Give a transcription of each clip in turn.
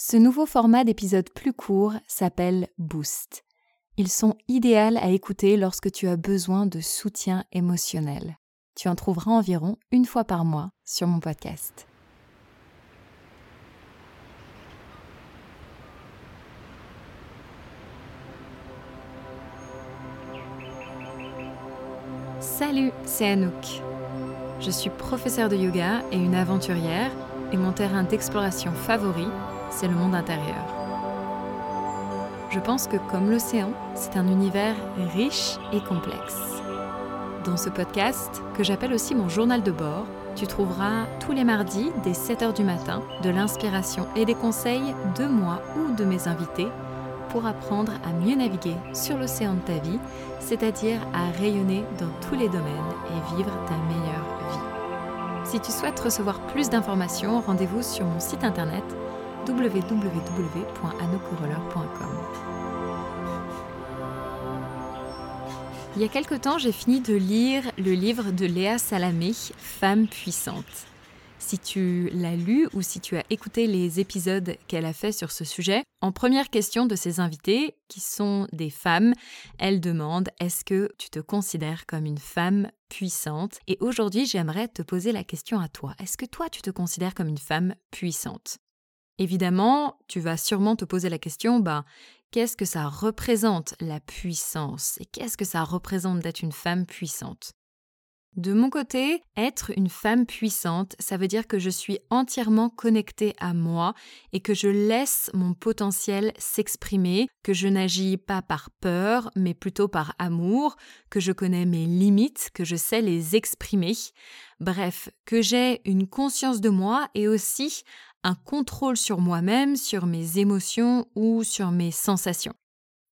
Ce nouveau format d'épisode plus court s'appelle Boost. Ils sont idéaux à écouter lorsque tu as besoin de soutien émotionnel. Tu en trouveras environ une fois par mois sur mon podcast. Salut, c'est Anouk. Je suis professeure de yoga et une aventurière, et mon terrain d'exploration favori, c'est le monde intérieur. Je pense que comme l'océan, c'est un univers riche et complexe. Dans ce podcast, que j'appelle aussi mon journal de bord, tu trouveras tous les mardis dès 7h du matin de l'inspiration et des conseils de moi ou de mes invités pour apprendre à mieux naviguer sur l'océan de ta vie, c'est-à-dire à rayonner dans tous les domaines et vivre ta meilleure vie. Si tu souhaites recevoir plus d'informations, rendez-vous sur mon site internet Il y a quelque temps, j'ai fini de lire le livre de Léa Salamé, Femme puissante. Si tu l'as lu ou si tu as écouté les épisodes qu'elle a fait sur ce sujet, en première question de ses invités, qui sont des femmes, elle demande Est-ce que tu te considères comme une femme puissante? Et aujourd'hui, j'aimerais te poser la question à toi. Est-ce que toi, tu te considères comme une femme puissante? Évidemment, tu vas sûrement te poser la question, bah, qu'est-ce que ça représente la puissance? Et qu'est-ce que ça représente d'être une femme puissante? De mon côté, être une femme puissante, ça veut dire que je suis entièrement connectée à moi et que je laisse mon potentiel s'exprimer, que je n'agis pas par peur, mais plutôt par amour, que je connais mes limites, que je sais les exprimer. Bref, que j'ai une conscience de moi et aussi un contrôle sur moi-même, sur mes émotions ou sur mes sensations.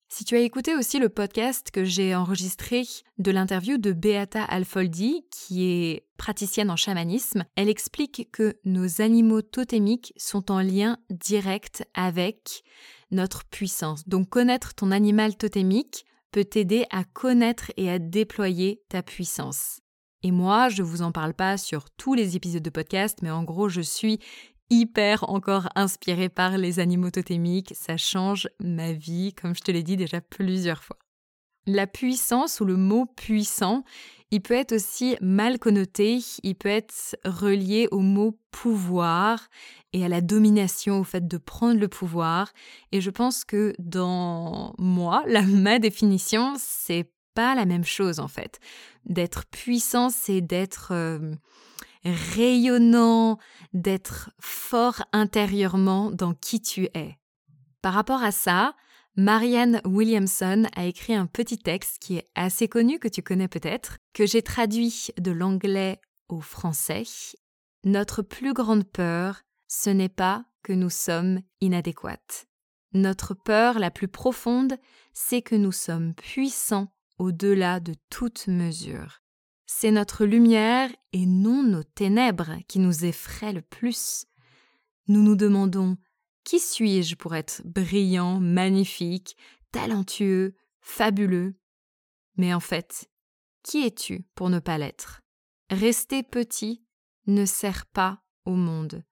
Si tu as écouté aussi le podcast que j'ai enregistré de l'interview de Beata Alfoldi, qui est praticienne en chamanisme, elle explique que nos animaux totémiques sont en lien direct avec notre puissance. Donc connaître ton animal totémique peut t'aider à connaître et à déployer ta puissance. Et moi, je ne vous en parle pas sur tous les épisodes de podcast, mais en gros, je suis hyper encore inspirée par les animaux totémiques. Ça change ma vie, comme je te l'ai dit déjà plusieurs fois. La puissance ou le mot puissant, il peut être aussi mal connoté, il peut être relié au mot pouvoir et à la domination, au fait de prendre le pouvoir. Et je pense que dans moi, la, ma définition, c'est pas la même chose en fait. D'être puissant, c'est d'être euh, rayonnant, d'être fort intérieurement dans qui tu es. Par rapport à ça, Marianne Williamson a écrit un petit texte qui est assez connu, que tu connais peut-être, que j'ai traduit de l'anglais au français. Notre plus grande peur, ce n'est pas que nous sommes inadéquates. Notre peur la plus profonde, c'est que nous sommes puissants au-delà de toute mesure. C'est notre lumière et non nos ténèbres qui nous effraient le plus. Nous nous demandons Qui suis-je pour être brillant, magnifique, talentueux, fabuleux? Mais en fait, qui es-tu pour ne pas l'être? Rester petit ne sert pas au monde.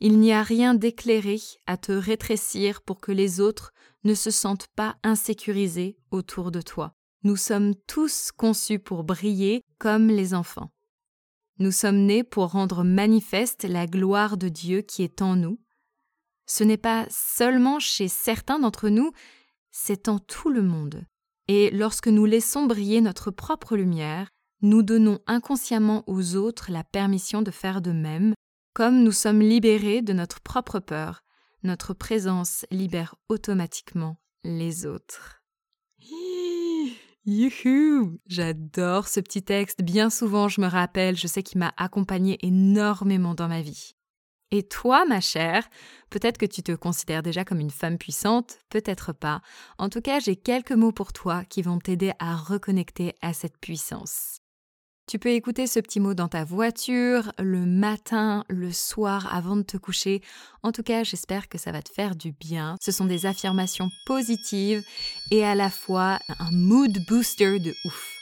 Il n'y a rien d'éclairé à te rétrécir pour que les autres ne se sentent pas insécurisés autour de toi. Nous sommes tous conçus pour briller comme les enfants. Nous sommes nés pour rendre manifeste la gloire de Dieu qui est en nous. Ce n'est pas seulement chez certains d'entre nous, c'est en tout le monde. Et lorsque nous laissons briller notre propre lumière, nous donnons inconsciemment aux autres la permission de faire de même, comme nous sommes libérés de notre propre peur, notre présence libère automatiquement les autres. Youhou J'adore ce petit texte. Bien souvent, je me rappelle, je sais qu'il m'a accompagné énormément dans ma vie. Et toi, ma chère, peut-être que tu te considères déjà comme une femme puissante, peut-être pas. En tout cas, j'ai quelques mots pour toi qui vont t'aider à reconnecter à cette puissance. Tu peux écouter ce petit mot dans ta voiture, le matin, le soir, avant de te coucher. En tout cas, j'espère que ça va te faire du bien. Ce sont des affirmations positives et à la fois un mood booster de ouf.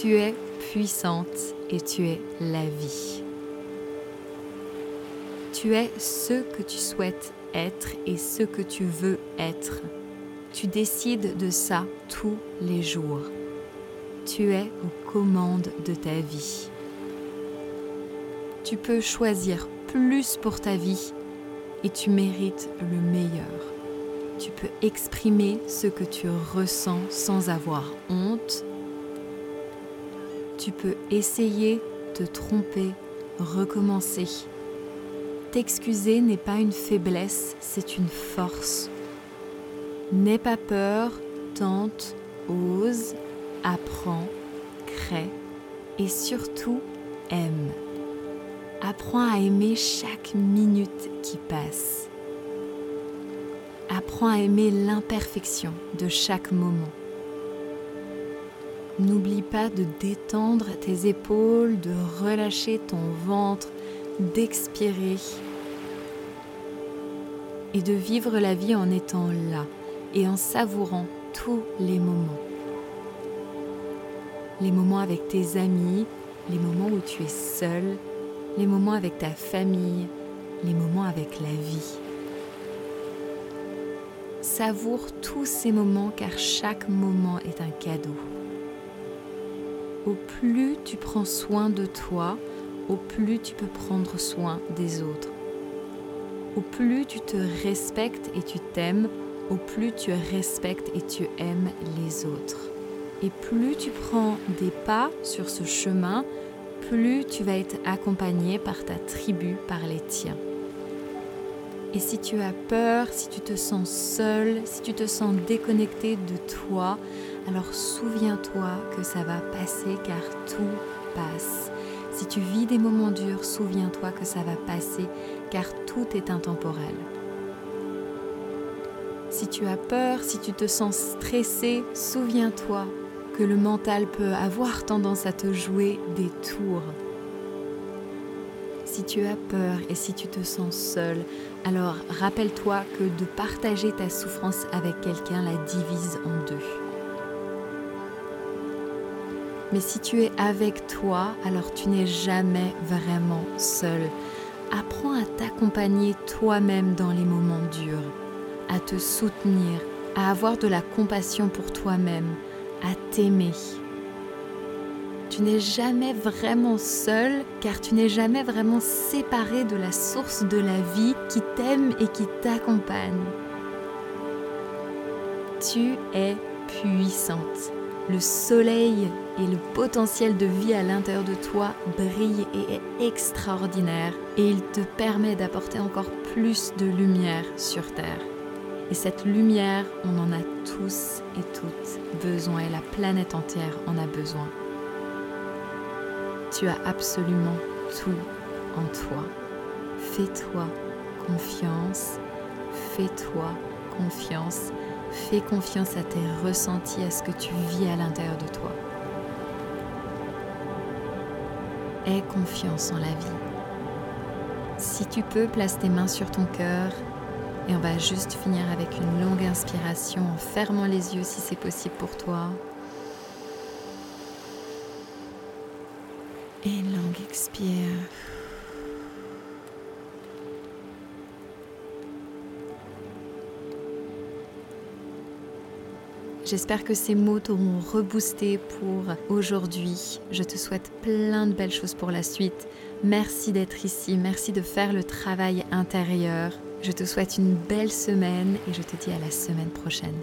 Tu es puissante et tu es la vie. Tu es ce que tu souhaites être et ce que tu veux être. Tu décides de ça tous les jours. Tu es aux commandes de ta vie. Tu peux choisir plus pour ta vie et tu mérites le meilleur. Tu peux exprimer ce que tu ressens sans avoir honte. Tu peux essayer, te tromper, recommencer. T'excuser n'est pas une faiblesse, c'est une force. N'aie pas peur, tente, ose, apprends, crée et surtout aime. Apprends à aimer chaque minute qui passe. Apprends à aimer l'imperfection de chaque moment. N'oublie pas de détendre tes épaules, de relâcher ton ventre, d'expirer et de vivre la vie en étant là et en savourant tous les moments. Les moments avec tes amis, les moments où tu es seul, les moments avec ta famille, les moments avec la vie. Savoure tous ces moments car chaque moment est un cadeau. Au plus tu prends soin de toi, au plus tu peux prendre soin des autres. Au plus tu te respectes et tu t'aimes, au plus tu respectes et tu aimes les autres. Et plus tu prends des pas sur ce chemin, plus tu vas être accompagné par ta tribu, par les tiens. Et si tu as peur, si tu te sens seul, si tu te sens déconnecté de toi, alors souviens-toi que ça va passer car tout passe. Si tu vis des moments durs, souviens-toi que ça va passer car tout est intemporel. Si tu as peur, si tu te sens stressé, souviens-toi que le mental peut avoir tendance à te jouer des tours. Si tu as peur et si tu te sens seul, alors rappelle-toi que de partager ta souffrance avec quelqu'un la divise en deux. Mais si tu es avec toi, alors tu n'es jamais vraiment seul. Apprends à t'accompagner toi-même dans les moments durs, à te soutenir, à avoir de la compassion pour toi-même, à t'aimer. Tu n'es jamais vraiment seul car tu n'es jamais vraiment séparé de la source de la vie qui t'aime et qui t'accompagne. Tu es puissante. Le soleil et le potentiel de vie à l'intérieur de toi brille et est extraordinaire et il te permet d'apporter encore plus de lumière sur Terre. Et cette lumière, on en a tous et toutes besoin et la planète entière en a besoin. Tu as absolument tout en toi. Fais-toi confiance, fais-toi confiance, fais confiance à tes ressentis, à ce que tu vis à l'intérieur de toi. Aie confiance en la vie. Si tu peux, place tes mains sur ton cœur et on va juste finir avec une longue inspiration en fermant les yeux si c'est possible pour toi. Et longue expire. J'espère que ces mots t'auront reboosté pour aujourd'hui. Je te souhaite plein de belles choses pour la suite. Merci d'être ici, merci de faire le travail intérieur. Je te souhaite une belle semaine et je te dis à la semaine prochaine.